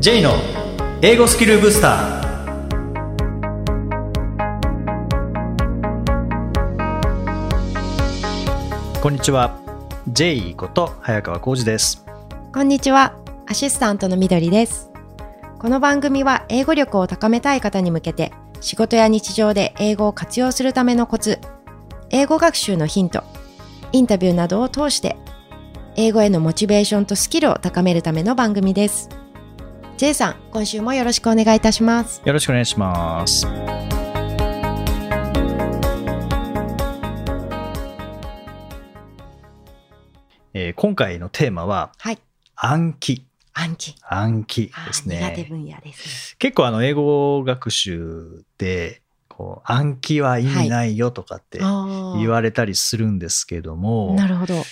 J の英語スキルブスターこんにちは J こと早川浩二ですこんにちは、アシスタントのみどりです。この番組は英語力を高めたい方に向けて、仕事や日常で英語を活用するためのコツ、英語学習のヒント、インタビューなどを通して、英語へのモチベーションとスキルを高めるための番組です。J さん、今週もよろしくお願いいたします。よろしくお願いしますえー今回のテーマははい、暗記暗記。暗記です苦手ね分野です。結構あの英語学習でこう暗記は意味ないよとかってあ言われたりするんですけども、なるほど。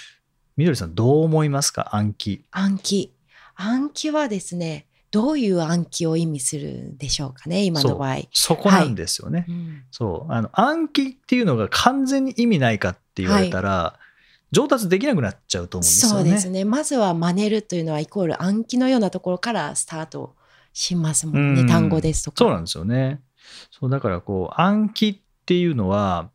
みどりさんどう思いますか？暗記暗記。暗記はですね、どういう暗記を意味するんでしょうかね、今の場合。そこなんですよね、うんそうあの暗記っていうのが完全に意味ないかって言われたら、上達できなくなっちゃうと思うんですよねそうですね。まずは真似るというのはイコール暗記のようなところからスタートしますもんね。うん単語ですとか。そうなんですよねそうだからこう暗記っていうのは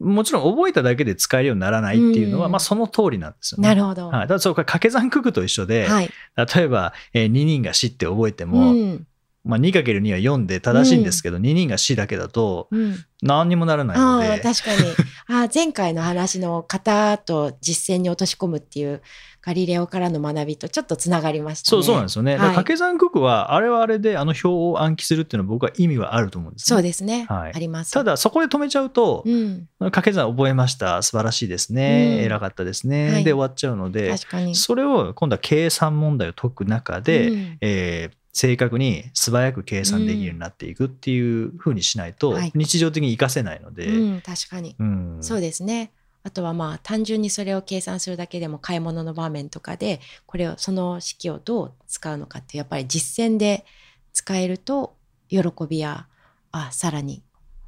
もちろん覚えただけで使えるようにならないっていうのは、うんまあその通りなんですよねなるほど。はい、ただそうこれ掛け算九九と一緒で、はい。例えば、えー2人が死って覚えても、うんまあ、2×2 は4で正しいんですけど、2人が死だけだとうん、何にもならないのああで確かに。あー前回の話の型と実践に落とし込むっていうガリレオからの学びとちょっとつながりましたね。そうそうなんですよね。はい。掛け算九九はあれはあれであの表を暗記するっていうのは僕は意味はあると思うんです、ね。そうですね。はい。あります。た、だそこで止めちゃうと、うん、掛け算覚えました。素晴らしいですね、うん。偉かったですね、はい。で終わっちゃうので確かに。それを今度は計算問題を解く中で、うん。えー正確に素早く計算できるようになっていくっていうふうにしないと、はい日常的に活かせないので、うん、確かに。うんそうですね。あとはまあ単純にそれを計算するだけでも買い物の場面とかでこれをその式をどう使うのかってやっぱり実践で使えると喜びやあさらに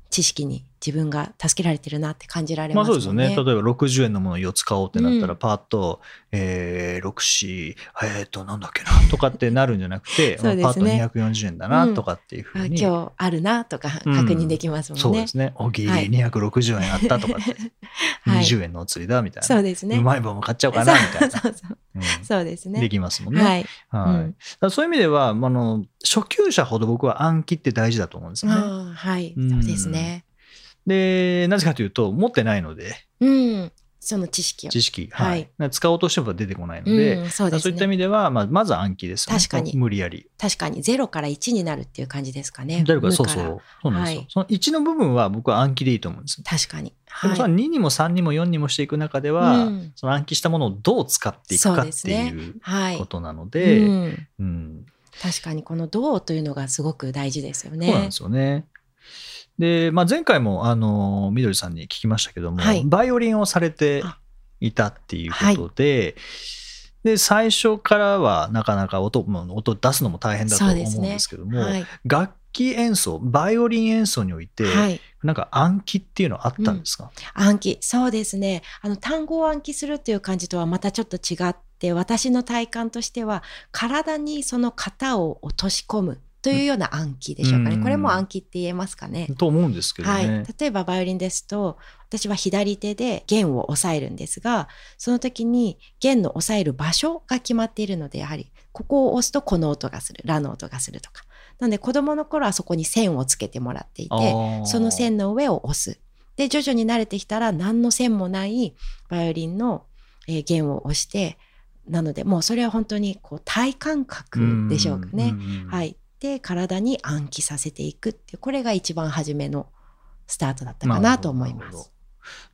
知識に自分が助けられてるなって感じられまますもんね。あそうですよね。例えば60円のものを4つ買おうってなったら、うんパーッと、えー、6、4、えー、と、なんだっけな、とかってなるんじゃなくて、そうですねまあパーッと240円だな、うんとかっていうふあうに、今日あるなとか確うん認できますもんね。そうですね。おぎりはい260円あったとかって、はい20円のお釣りだみたいな。そうですね。うまい棒も買っちゃおうかな、みたいな。そうそうそうですね。できますもんね。はい。はいそういう意味では、まああの初級者ほど僕は暗記って大事だと思うんですよね。はい、うんそうですね。で、なぜかというと、持ってないので、うん。その知識を。知識、はいはい使おうとしても出てこないので、うん、そうですそういった意ね。味では、まあ、まずは暗記ですよね。確かに無理やり。確かに0から1になるっていう感じですかね。誰からそうそう。そうなんですよ。はいその1の部分は僕は暗記でいいと思うんですよ。確かに。ではいもその2にも3にも4にもしていく中では、うんその暗記したものをどう使っていくかっていうはいことなので、うんうん確かにこの「どう」というのがすごく大事ですよね。そうなんですよね。で、まあ、前回もあのみどりさんに聞きましたけども、はい。バイオリンをされていたっていうことで、で最初からはなかなか音も音出すのも大変だと思うんですけども、はい。楽器演奏バイオリン演奏において、はい。なんか暗記っていうのはあったんですか、暗記。そうですね。あの単語を暗記するっていう感じとはまたちょっと違って私の体感としては体にその型を落とし込むというような暗記でしょうかね、うんこれも暗記って言えますかね。と思うんですけどはいね。、例えばバイオリンですと私は左手で弦を押さえるんですがその時に弦の押さえる場所が決まっているのでやはりここを押すとこの音がするラの音がするとかなので子どもの頃はそこに線をつけてもらっていてその線の上を押すで徐々に慣れてきたら何の線もないバイオリンの、えー弦を押してなのでもうそれは本当にこう体感覚でしょうかね。は。い、で体に暗記させていくっていうこれが一番初めのスタートだったかなと思います。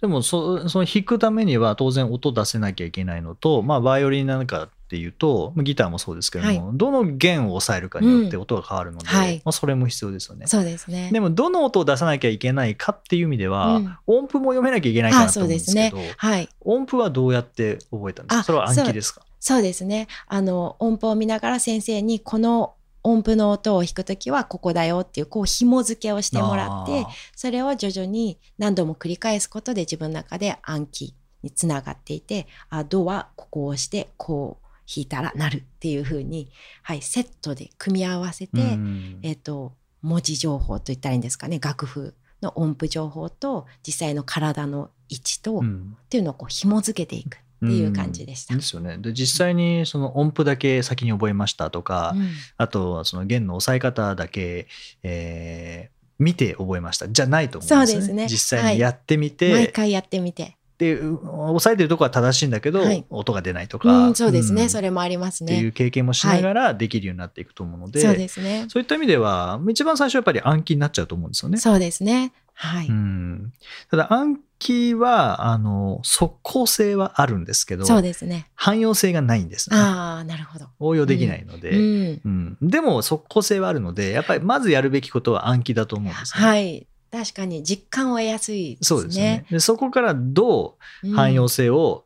でもそその弾くためには当然音出せなきゃいけないのと、まあ、バイオリンなんかっていうとギターもそうですけども、どの弦を押さえるかによって音が変わるので、はいまあ、それも必要ですよね。そうですね。でもどの音を出さなきゃいけないかっていう意味では、うん音符も読めなきゃいけないかなと思うんですすけどね。はい。音符はどうやって覚えたんですか？あそれは暗記ですか？そうですね。あの音符を見ながら先生にこの音符の音を弾くときはここだよっていうこう紐付けをしてもらってあそれを徐々に何度も繰り返すことで自分の中で暗記につながっていてあドはここを押してこう弾いたらなるっていう風に、はい、セットで組み合わせて、うん。えっ、と文字情報と言ったらいいんですかね。楽譜の音符情報と実際の体の位置と、っうん。ていうのをこう紐付けていくっていう感じでした。ですよね。で実際にその音符だけ先に覚えましたとか、うんあとはその弦の押さえ方だけ、えー見て覚えましたじゃないと思うんですよね。そうですね実際にやってみて、毎回やってみて、でう押さえてるとこは正しいんだけど、はい音が出ないとか、うん、そうですね、んそれもありますね。っていう経験もしながらできるようになっていくと思うので、そうですね。そういった意味では一番最初はやっぱり暗記になっちゃうと思うんですよね。そうですね。はい。うん、ただ暗記はあの即効性はあるんですけどそうですね。汎用性がないんです、ね、ああ、なるほど。応用できないので、うん。うんでも即効性はあるのでやっぱりまずやるべきことは暗記だと思うんですね。はい。確かに実感を得やすいですね。そうですよねでそこからどう汎用性を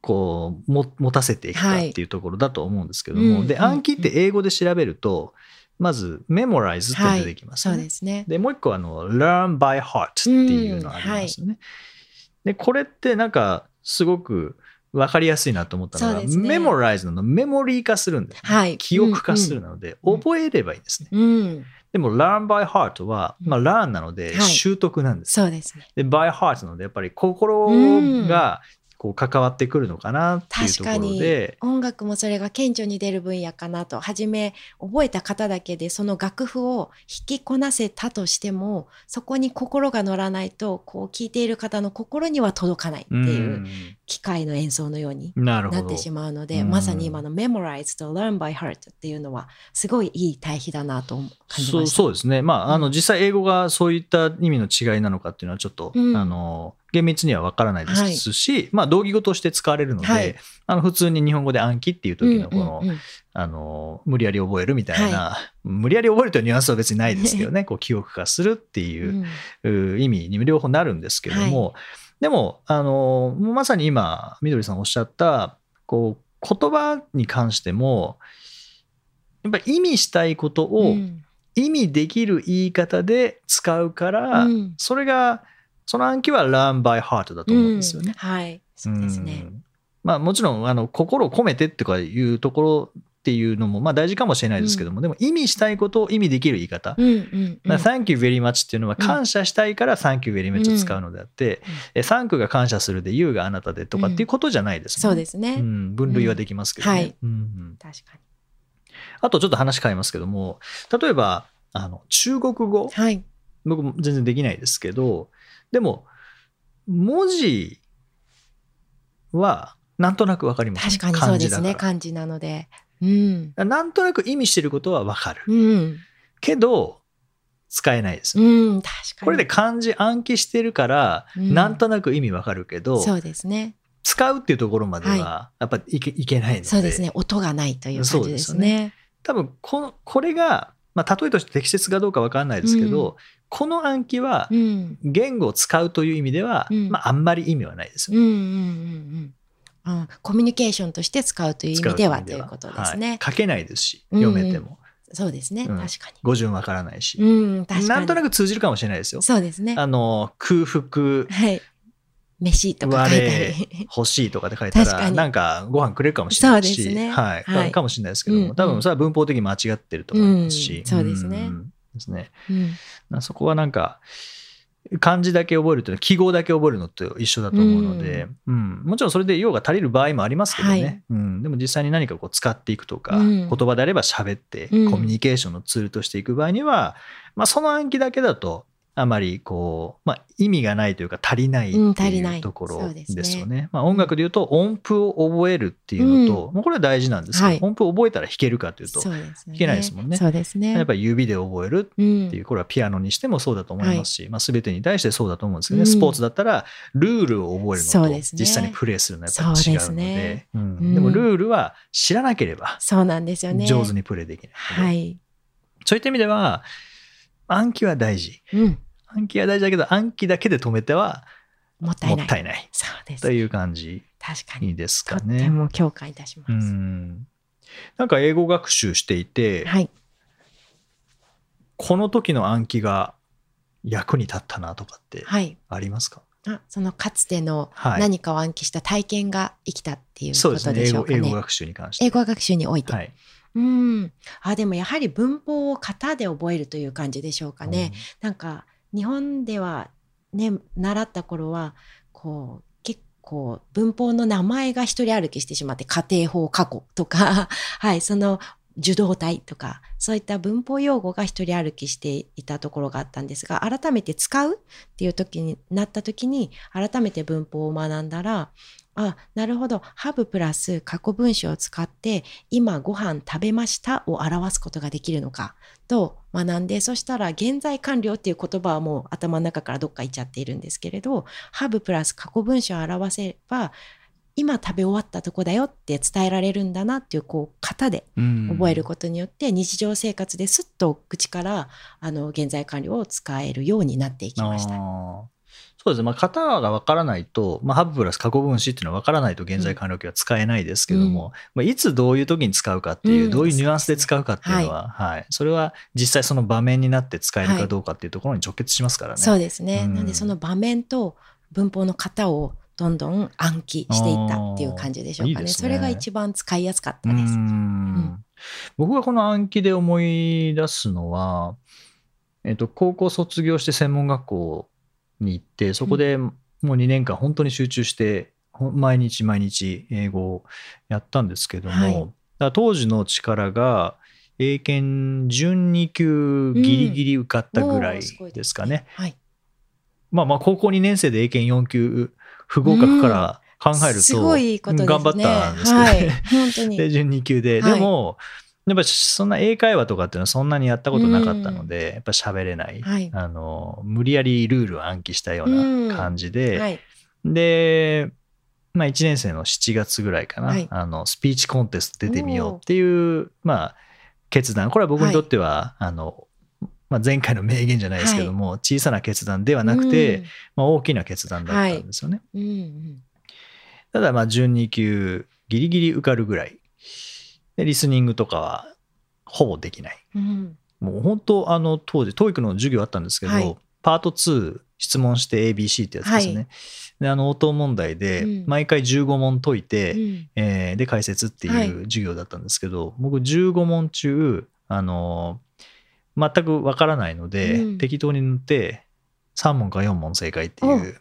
こうも持たせていくかっていうところだと思うんですけども、ではいうん暗記って英語で調べるとまずメモライズって出てきますそうね。ですね。でもう一個あの learn by heart っていうのがありますよね。でこれってなんかすごく分かりやすいなと思ったのが、ねメモライズなのメモリー化するんです、ねはい記憶化するなので、うん覚えればいいんですね。うん。でも learn by heart は、まあ、learn なのではい習得なんです。そうですね。で by heart なのでやっぱり心がこう関わってくるのかなっていうところ確かにで。音楽もそれが顕著に出る分野かなと初め覚えた方だけでその楽譜を弾きこなせたとしてもそこに心が乗らないとこう聴いている方の心には届かないっていう機械の演奏のようにうんなるほど。なってしまうのでうん。まさに今の Memorize と Learn by Heart っていうのはすごいいい対比だなと感じました。そうですね、まあ、あのうん実際英語がそういった意味の違いなのかっていうのはちょっと、うん。あの厳密には分からないですし、まあ、同義語として使われるので、はい。あの普通に日本語で暗記っていう時のこの,、うんうんうん。あの無理やり覚えるみたいな、無理やり覚えるというニュアンスは別にないですけどねこう記憶化するっていう意味に両方なるんですけども、でもあのまさに今みどりさんおっしゃったこう言葉に関してもやっぱり意味したいことを、うん。意味できる言い方で使うから、うん。それがその暗記は learn by heart だと思うんですよね。うん。はい。そうですね。うん。まあ、もちろんあの心を込めてってかいうところっていうのもまあ大事かもしれないですけども、でも意味したいことを意味できる言い方。うんうんうんまあ Thank you very much っていうのは感謝したいから Thank you very much を使うのであって、え Thank you が感謝するで You があなたでとかっていうことじゃないですもんね。そうですね。うん、分類はできますけどね。うんはいうんうん確かあとちょっと話変えますけども例えばあの中国語に。はい。僕も全然できないですけどでも文字はなんとなくわかります、確かにそうですね。漢字なので。うん。らなんとなく意味してることはわかるうん。けど使えないです、うん。確かに。これで漢字暗記してるから、うんなんとなく意味わかるけどそうですね。使うっていうところまでははやっぱいけいけないのでそうですね。音がないという感じですそうね。多分このこれが、まあ、例えとして適切かどうかわかんないですけど、うこの暗記はうん。言語を使うという意味では、うんまあ、あんまり意味はないですようんうんコミュニケーションとして使うという意味ではということですね。は。い。書けないですし読めても、そうですね。うん。確か語順わからないし、に。うん、確。なんとなく通じるかもしれないですよ。そうですね。あの空腹。はい。飯とか。欲しいとかで書いたらに。なんかご飯くれるかもしれないし。ね。はい。はい。かもしれないですけども、多分それは文法的に間違ってると思いますし、うんそうですね。ん。ですね。うん。なそこはなんか漢字だけ覚えるというのは記号だけ覚えるのと一緒だと思うので、うん。もちろんそれで用が足りる場合もありますけどね、はい。うん、でも実際に何かこう使っていくとか、うん。言葉であれば喋ってコうん。ミュニケーションのツールとしていく場合には、まあ、その暗記だけだとあまりこう、まあ、意味がないというか足りないってうん足りない。いうところですね。ですよね。まあ、音楽で言うと音符を覚えるっていうのと、もうこれは大事なんですけど、はい。音符を覚えたら弾けるかというとそうですね。いけないですもんね。そうですね。やっぱり指で覚えるうんっていう、これはピアノにしてもそうだと思いますし、まあ、全てに対してそうだと思うんですけどね、うん。スポーツだったらルールを覚えるのと実際にプレーするのはやっぱり違うので。ねうん。うん。でもルールは知らなければそうなんですよね。上手にプレーできないはい。そういった意味では暗記は大事うん。暗記は大事だけど暗記だけで止めてはももったいない。いないそうですと。いう感じ確かに。ですとってかね。も共感いたします。うんなんか英語学習していて、はい。この時の暗記が役に立ったなとかってはい。ありますか？あそのかつてのはい何かを暗記した体験が生きたっていうことでしょうかね。語英語学習に関して英語学習において。はいうん。あでもやはり文法を型で覚えるという感じでしょうかね。なんか日本ではね習った頃はこう結構文法の名前が一人歩きしてしまって家庭法過去とか はいその受動体とかそういった文法用語が一人歩きしていたところがあったんですが改めて使うっていう時になった時に改めて文法を学んだらあなるほど。ハブプラス過去分詞を使って今ご飯食べましたを表すことができるのかと学んでそしたら現在完了っていう言葉はもう頭の中からどっか行っちゃっているんですけれどハブプラス過去分詞を表せば今食べ終わったとこだよって伝えられるんだなっていうこう型でうん。覚えることによって日常生活ですっと口からあの現在完了を使えるようになっていきました。そうですね、まあ、型が分からないと、まあ、ハブプラス過去分詞っていうのは分からないと現在完了形は使えないですけども、まあ、いつどういう時に使うかっていう、うん。どういうニュアンスで使うかっていうのは、はい。それは実際その場面になって使えるかどうかっていうところに直結しますからね。そうですね、うん。なんでその場面と文法の型をどんどん暗記していったっていう感じでしょうかね。ね。それが一番使いやすかったうです。ん。僕がこの暗記で思い出すのは、えっと、高校卒業して専門学校に行ってそこでもう2年間本当に集中して毎日毎日英語をやったんですけども、はい。当時の力が英検準2級ギリギリ受かったぐらいですかね。はい、まあまあ高校2年生で英検4級不合格から考えると。頑張ったんですけどね。はい、本当に。で準2級で、はい。でもやっぱそんな英会話とかっていうのはそんなにやったことなかったので、やっぱ喋れない、はい。あの無理やりルールを暗記したような感じで、はい、で、まあ、1年生の7月ぐらいかな、はい。あのスピーチコンテスト出てみようっていう、まあ、決断。これは僕にとっては、あのまあ、前回の名言じゃないですけども、小さな決断ではなくて、まあ、大きな決断だったんですよね。うん、うん。ただまあ準2級ギリギリ受かるぐらいでリスニングとかはほぼできない。うん、もう本当あの当時 TOEIC の授業あったんですけど、はい。パート2質問して ABC ってやつですね、はい。であの応答問題でうん。毎回15問解いて、うん。えーで解説ってはい。いう授業だったんですけど、僕15問中あの全くわからないので、うん。適当に塗って3問か4問正解っていう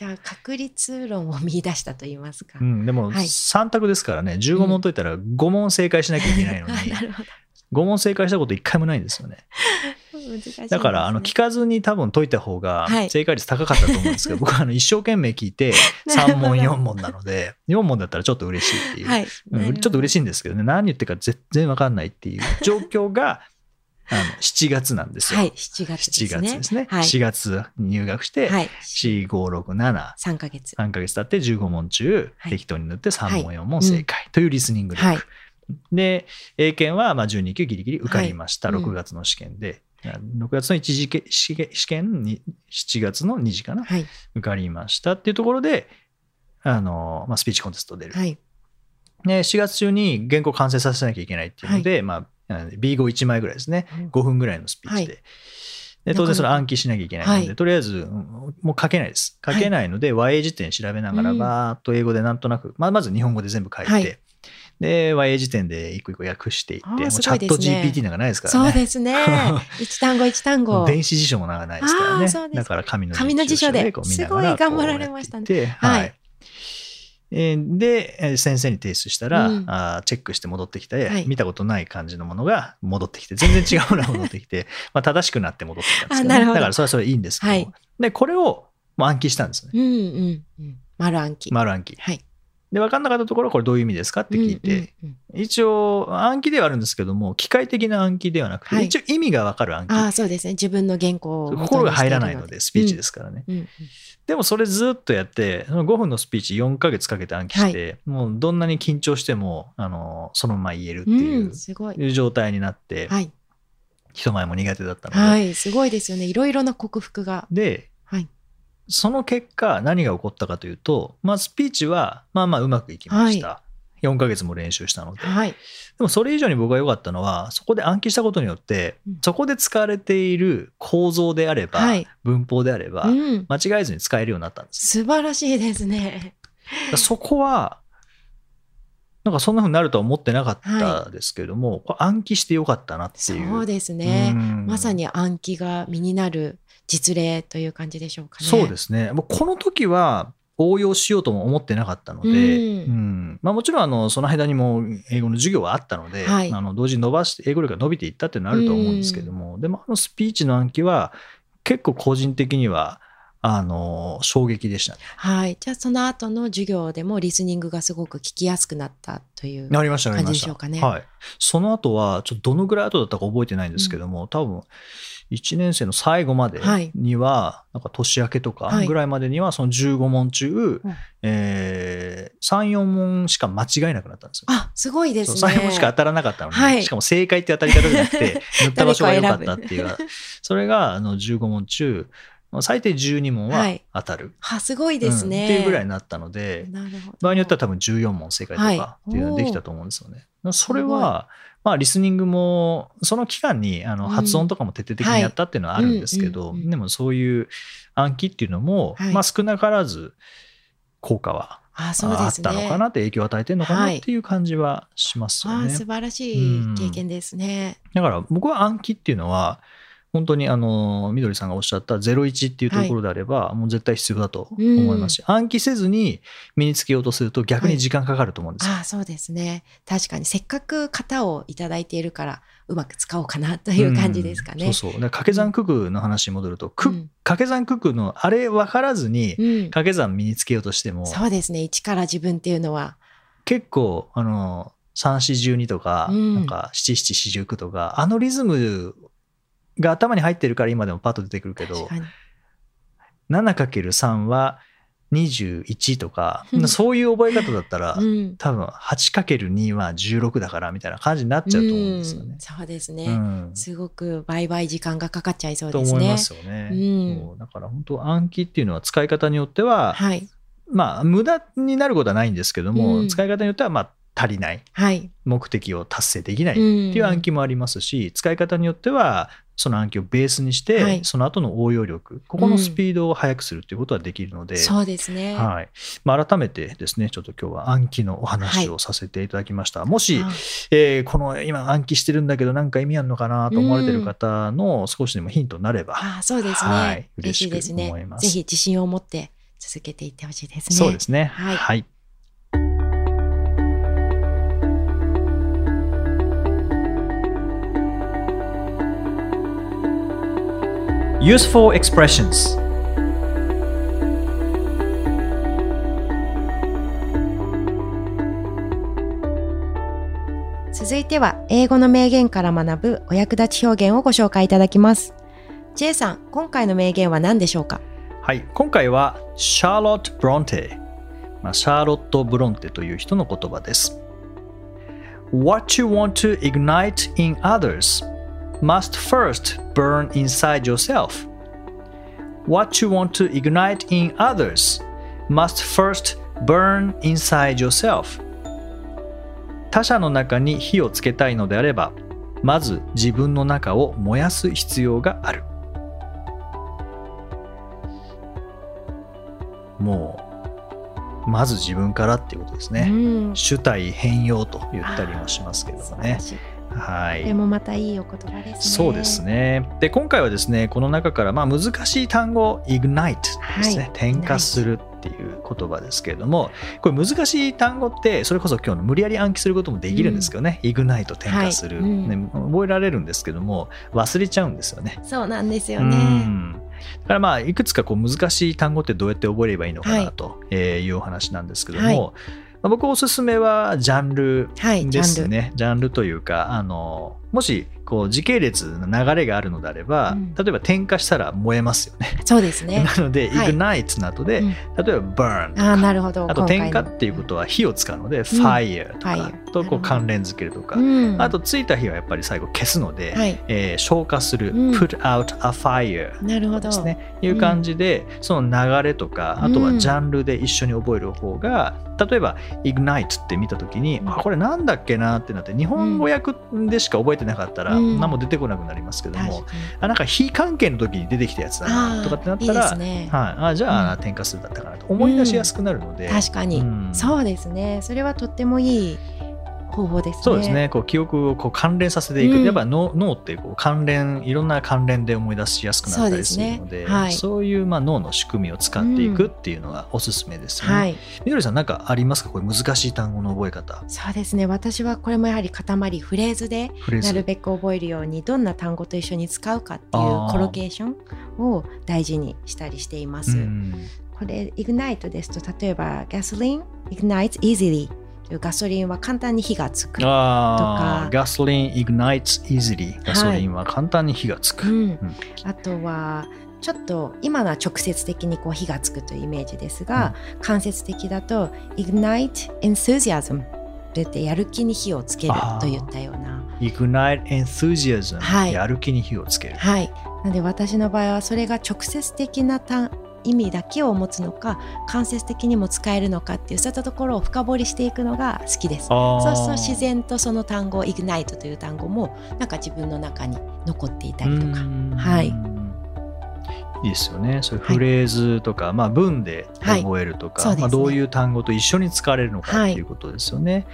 じゃあ確率論を見出したと言いますか。うん、でもはい。3択ですからね、15問解いたら5問正解しなきゃいけないのに、あ なるほど。5問正解したこと1回もないんですよね。ね。だから、あの聞かずに多分解いた方がはい。正解率高かったと思うんですけど、僕はあの一生懸命聞いて3問、4問なので、4問だったらちょっと嬉しいっていう、はい、うんちょっと嬉ししいんですけどね、何言ってるか全然わかんないっていう状況があの7月なんですよ。はい、7月です7ね。月ですね。はい、4月に入学して、はい、4、5、6、7、3ヶ月。3ヶ月経って15問中、はい。適当に塗って3問はい。4問正解というリスニング力、はい。で英検はまあ12級ギリギリ受かりました、はい。うん6月の試験で。6月の一次試試験に7月の2次かな、はい、受かりましたっていうところであの、まあ、スピーチコンテスト出る、はい、で4月中に原稿完成させなきゃいけないっていうので、まあ、B51 枚ぐらいですね。5分ぐらいのスピーチで。はい。で当然それ暗記しなきゃいけないので、はい。とりあえずうんもう書けないです。書けないので、和英辞典調べながらうん。バーっと英語でなんとなく、まあ、まず日本語で全部書いて、はい。で和英辞典で一個一個訳していってあーもうチャット GPT なんかないですからね。そうですね。一単語一単語。電子辞書もなんかないですからね。だから紙の紙の辞書ですごい頑張られましたね。はいでえー先生に提出したら、うん。あーチェックして戻ってきて、はい。見たことない感じのものが戻ってきて全然違うのが戻ってきて まあ正しくなって戻ってきたんですけど,、あなるほど。だからそれはそれいいんですけど、はい。でこれをもう暗記したんですね。うんうんうん。丸暗記。丸暗記。はい。で分かんなかったところはこれどういう意味ですかって聞いて、うんうんうん一応暗記ではあるんですけども機械的な暗記ではなくて、はい一応意味が分かる暗記ああ、そうですね。自分の原稿を心が入らないのでスピーチですからね、うんうんでもそれずっとやってその5分のスピーチ4ヶ月かけて暗記して、もうどんなに緊張してもあのそのまま言えるってうんいう,、うんすごい。状態になって、はい。人前も苦手だったので、はい。すごいですよね。いろいろな克服が。ではい。その結果何が起こったかというと、まあ、スピーチはまあまあうまくいきました、4ヶ月も練習したので。はい。でもそれ以上に僕が良かったのは、そこで暗記したことによってうん、そこで使われている構造であれば、はい文法であれば、うん。間違えずに使えるようになったんです。素晴らしいですね。そこは、なんかそんな風になるとは思ってなかったですけれども、これ暗記してよかったなっていう。そうですね。うんまさに暗記が身になる実例という感じでしょうかね。そうですね。もうこの時は応用しようとも思ってなかったので、うんうんまあ、もちろんあのその間にも英語の授業はあったので、はいあの同時に伸ばして英語力が伸びていったっていうのはあると思うんですけども、でもあのスピーチの暗記は結構個人的にはあの衝撃でしたね。はい。じゃあその後の授業でもリスニングがすごく聞きやすくなったという。感じでしょうかねはい。その後は、ちょっとどのぐらい後だったか覚えてないんですけども、多分、1年生の最後まではい。には、なんか年明けとかはい。ぐらいまでには、その15問中、うん。えー、3、4問しか間違えなくなったんですよ。あ、すごいですね。3、4問しか当たらなかったのに、はい。しかも正解って当たり方じゃなくて、塗った場所が良かったっていう。それがあの15問中、最低12問ははい当たる。あ、すごいですね。うんっていうぐらいになったので。場合によっては多分14問正解とはいかっていうのができたと思うんですよね。それは、まあ、リスニングも、その期間にあのうん発音とかも徹底的にやったっていうのはあるんですけど、はいうんうんうんでもそういう暗記っていうのも、はいまあ、少なからず効果はあ、っ。たのかなって影響を与えてるのかなはいっていう感じはしますよあ、ね。素晴らしい経験ですね。だから僕は暗記っていうのは、本当にあの、みどりさんがおっしゃった01っていうところであれば、もう絶対必要だと思いますし、暗記せずに身につけようとすると逆に時間かかると思うんですよ。あ、そうですね。確かにせっかく型をいただいているからうまく使おうかなという感じですかね。うんそうそう。掛け算九九の話に戻ると、くうん掛け算九九のあれ分からずにうん掛け算身につけようとしても、そうですね。一から自分っていうのは。結構、あの、三四十二とか、うんなんか七七四十九とか、あのリズムが頭に入ってるから今でもパッと出てくるけど確、かに 7×3 は21とか、うんそういう覚え方だったら、うん。多分 8×2 は16だからみたいな感じになっちゃうと思うんですよねうん。そうですうね。んすごく倍々時間がかかっちゃいそうですねと思いま。すよね。うんそうだから本当暗記っていうのは使い方によっては、はい。まあ無駄になることはないんですけども、うん使い方によってはまあ足りないはい。目的を達成できないってうんいう暗記もありますし、使い方によってはその暗記をベースにして、はい。その後の応用力ここのスピードを速くするっていうことはできるので、そうですね。はい。まあ、改めてですねちょっと今日は暗記のお話をさせていただきました、もし、あえーこの今暗記してるんだけどなんか意味あるのかなと思われてる方の少しでもヒントになれば、あ、そうですね。はい。嬉しいです。ね嬉しく思い。ますぜひ自信を持って続けていってほしいですね。そうですね。はい。はい Useful expressions 続いては英語の名言から学ぶお役立ち表現をご紹介いただきます。J さん、今回の名言は何でしょうか？はい、今回はシャーロット・ブロンテ、まあ、シャーロット・ブロンテという人の言葉です。What you want to ignite in others must first burn inside yourself. What you want to ignite in others must first burn inside yourself. 他者の中に火をつけたいのであれば、まず自分の中を燃やす必要がある。もうまず自分からっていうことですね。うん主体変容と言ったりもしますけどもね。はい。これもまたいいお言葉ですね。そうですね。で、今回はですね、この中からまあ難しい単語、ignite ですね、はい。点火するっていう言葉ですけれども、これ難しい単語って、それこそ今日の無理やり暗記することもできるんですけどね、ignite 点火する、はい。うん。ね、覚えられるんですけども、忘れちゃうんですよね。そうなんですようね。ん。だからまあいくつかこう難しい単語ってどうやって覚えればいいのかはない。とえーいうお話なんですけども、はい。まあ僕おすすめはジャンルはい、ジで。すね。ジャンルというかあのもしこう時系列の流れがあるのであれば、うん。例えば点火したら燃えますよね。そうですね。なので、はい。ignite の後で、うん。例えば burn とあなるほど。あと点火っていうことは火を使うので、fire とかとこう関連づけるとか、うん。あとついた火はやっぱり最後消すので、はい。えー消火する、うん。put out a fire なるほど。ですね、いう感じで、その流れとかあとはジャンルで一緒に覚える方が、例えば ignite って見た時に、うん。あこれなんだっけなってなって日本語訳でしか覚えてなかったら、うん何も出てこなくなりますけども、あなんか非関係の時に出てきたやつだなとかってなったいいでらね。はい、あじゃあ、添加するだったかなと思い出しやすくなるので、確かに、うんそうですね。それはとってもいい方法ですね。そうですね。こう記憶をこう関連させていく、うん。やっぱ脳脳ってこう関連いろんな関連で思い出しやすくなったりするのでそうね。はい。そういうまあ脳の仕組みを使っていくっていうのがおすすめですね。はい。みどりさんなんかありますか？これ難しい単語の覚え方。そうですね。私はこれもやはり塊フレーズでなるべく覚えるようにどんな単語と一緒に使うかっていうコロケーションを大事にしたりしています。うん。これ ignite ですと例えば gasoline ignites easily というガソリンは簡単に火がつく。とか。ガソリン ignites easily ガソリンは簡単に火がつく、うん、あとはちょっと今のは直接的にこう火がつくというイメージですが、間接的だと ignite enthusiasm といってやる気に火をつけるといったような。ignite enthusiasm、はい。やる気に火をつける、はい。なので私の場合はそれが直接的な単意味だけを持つのか間接的にも使えるのかっていうそういったところを深掘りしていくのが好きです。そうすると自然とその単語 ignite という単語もなんか自分の中に残っていたりとか。うんはいいいですよね。そういうフレーズとか、まあ文で覚えるとか、はいねまあどういう単語と一緒に使われるのかはいっていうことですよね。はい。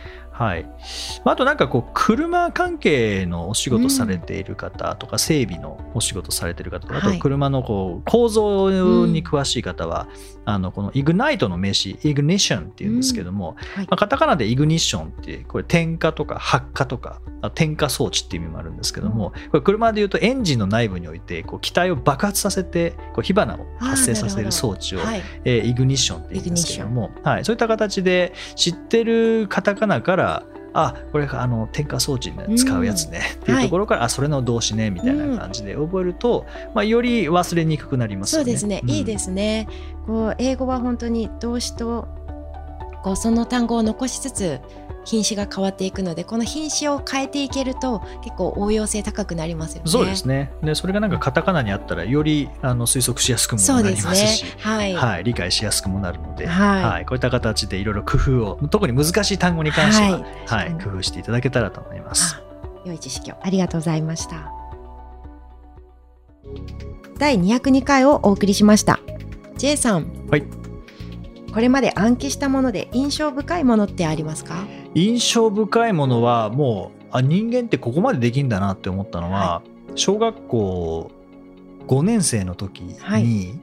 まああとなんかこう車関係のお仕事されている方とか、整備のお仕事されている方とか、あとはい。車のこう構造に詳しい方は、あのこのイグナイトの名詞イグニッションっていうんですけども、はい。まあ、カタカナでイグニッションってこれ点火とか発火とかあ点火装置っていう意味もあるんですけども、これ車でいうとエンジンの内部においてこう気体を爆発させてこう火花を発生させる装置を、はい、えーイグニッションって言うんですけども、はい、そういった形で知ってるカタカナからあこれあの点火装置に使うやつね、っていうところから、あそれの動詞ねみたいな感じで覚えると、まあ、より忘れにくくなりますよね。そうですね、ん。いいですね。こう英語は本当に動詞とこうその単語を残しつつ品詞が変わっていくのでこの品詞を変えていけると結構応用性高くなりますよね。そうですねでそれがなんかカタカナにあったらよりあの推測しやすくもなりますし。はい、はい、理解しやすくもなるので、はいこういった形でいろいろ工夫を特に難しい単語に関しては、はいはい工夫していただけたらと思います。あ良い知識をありがとうございました。第202回をお送りしました。J さん。はい。これまで暗記したもので印象深いものってありますか？印象深いものはもうあ人間ってここまでできんだなって思ったのは、小学校5年生の時に、はい。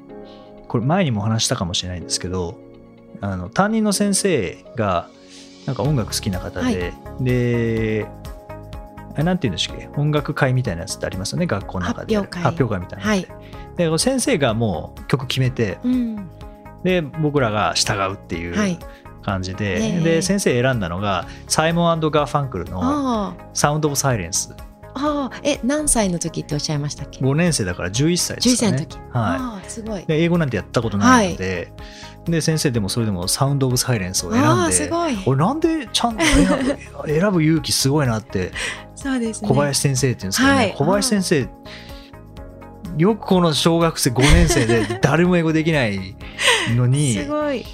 これ前にもお話したかもしれないんですけどあの担任の先生がなんか音楽好きな方で、であれなんて言うんでしたっけ？音楽会みたいなやつってありますよね学校の中で。発表会。発表会みたいなのって、で先生がもう曲決めてうん。で僕らが従うっていうはい。感じで、ええで先生選んだのがサイモンガーファンクルのあ「サウンド・オブ・サイレンスあ。ああ。え、何歳の時っておっしゃいましたっけ？5年生だから11歳です11歳かねの時。はああ、すごい英語なんてやったことないので、で先生でもそれでも「サウンド・オブ・サイレンス」を選ああ、んですごい。俺なんでちゃんと選ぶ勇気すごいなって そうですね。小林先生って言うんですけどね、はい小林先生よくこの小学生5年生で 誰も英語できないのにすごい。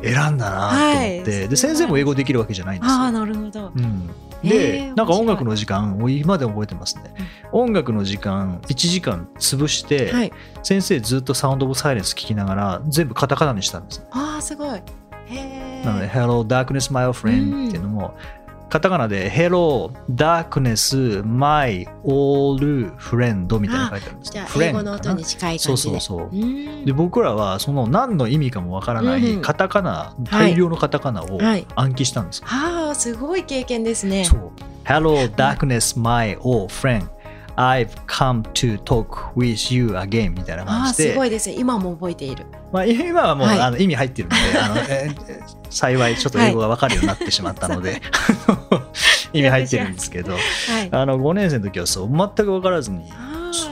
選んだなと思って、はいで先生も英語できるわけじゃないんですよ。ああ、なるほど。うん、へでーなんか音楽面の時間を今でも覚えてますね、音楽の時間1時間潰して、はい。先生ずっとサウンド・オブ・サイレンス聞きながら全部カタカナにしたんですああ、すごい。なので「Hello Darkness My Friend」っていうのも、カタカナで「Hello Darkness My Old Friend」みたいなの書いてあるんです。じゃあ、英語の音に近いそう感じで。そうそうう。ん。で僕らはその何の意味かもわからないうんカタカナ、大量のカタカナをはい。暗記したんですよ、はあ、すごい経験ですね。そう。Hello darkness my old friend I've come to talk with you again みたいなあ感あ、じですごいですね。今も覚えている。まあ、今はもう、はいあの意味入ってるのであの、えー幸いちょっと英語が分かるようになってしまったので、意味入ってるんですけどはい。あの5年生の時はそう全く分からずに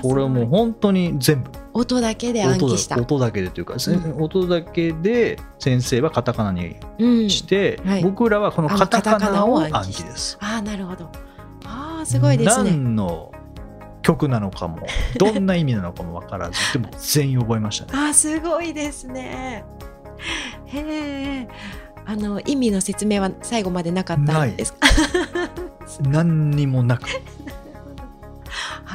それをもう本当に全部音だけで暗音記しただ。音だけでというか、せうん音だけで先生はカタカナにうん。して、はい僕らはこのカタカナを暗記です。ああ、なるほど。ああ、すごいですね。何の曲なのかも どんな意味なのかも分からずでも全員覚えましたね。あーすごいですね。へえ。あの意味の説明は最後までなかったんですか？何にもなくあ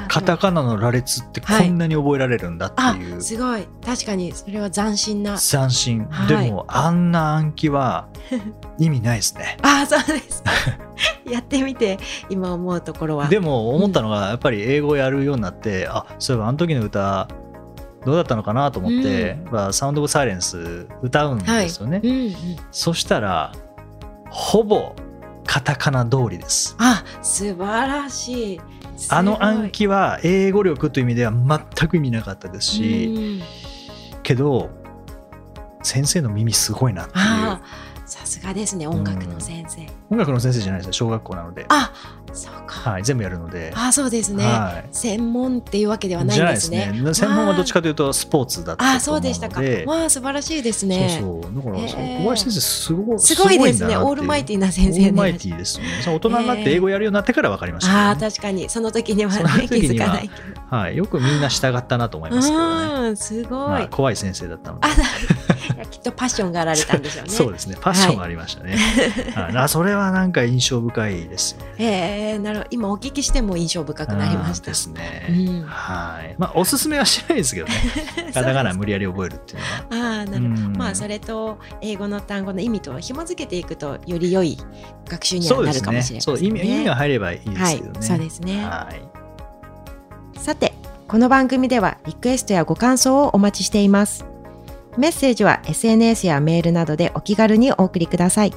カタカナの羅列ってこんなに覚えられるんだってあいうすごい確かにそれは斬新な。斬新、はいでもあんな暗記は意味ないですね。ああそうです。やってみて今思うところは。でも思ったのがやっぱり英語やるようになって、あそういえばあの時の歌どうだったのかなと思って、まあサウンド・オブ・サイレンス歌うんですよね、うんうん。そしたらほぼカタカナ通りですあ素晴らしい。あの暗記は英語力という意味では全く意味なかったですし、うんけど先生の耳すごいなっていうさすがですね音楽の先生。音楽の先生じゃないですよ小学校なので、あそうか。はい、全部やるので、あそうですね。はい、専門っていうわけではないんですすね。専門はどっちかというとスポーツだったと思うので。あそうでしたか。わあ素晴らしいですね。そうそう。だから、へー。小林先生すごいすごいですね。オールマイティな先生オールマイで。ティですよね。大人になって英語やるようになってから分かりましたけどね、ああ確かに。その時にはね気づかない。けど。はい、よくみんな従ったなと思いますけどね、うんすごい。まあ、怖い先生だったので。きっとパッションがあられたんでしょうね。そうですね。パッションがありましたね、はい。あそれはなんか印象深いですよね。ええなる今お聞きしても印象深くなりました。で。すね、うん。はい。まあおすすめはしないですけどね。カタカナ無理やり覚えるっていうのは。ああなるほど。うん。まあそれと英語の単語の意味と紐付けていくとより良い学習にはなるかもしれませんね。そう意味意味が入ればいいですけどね、はい。そうですね。はい。さてこの番組ではリクエストやご感想をお待ちしています。メッセージは SNS やメールなどでお気軽にお送りください。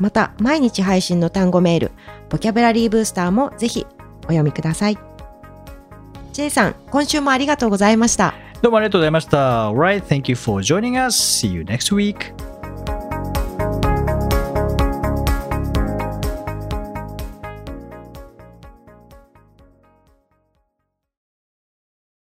また毎日配信の単語メールボキャブラリーブースターもぜひお読みください J さん今週もありがとうございましたどうもありがとうございました。Alright, thank you for joining us. See you next week.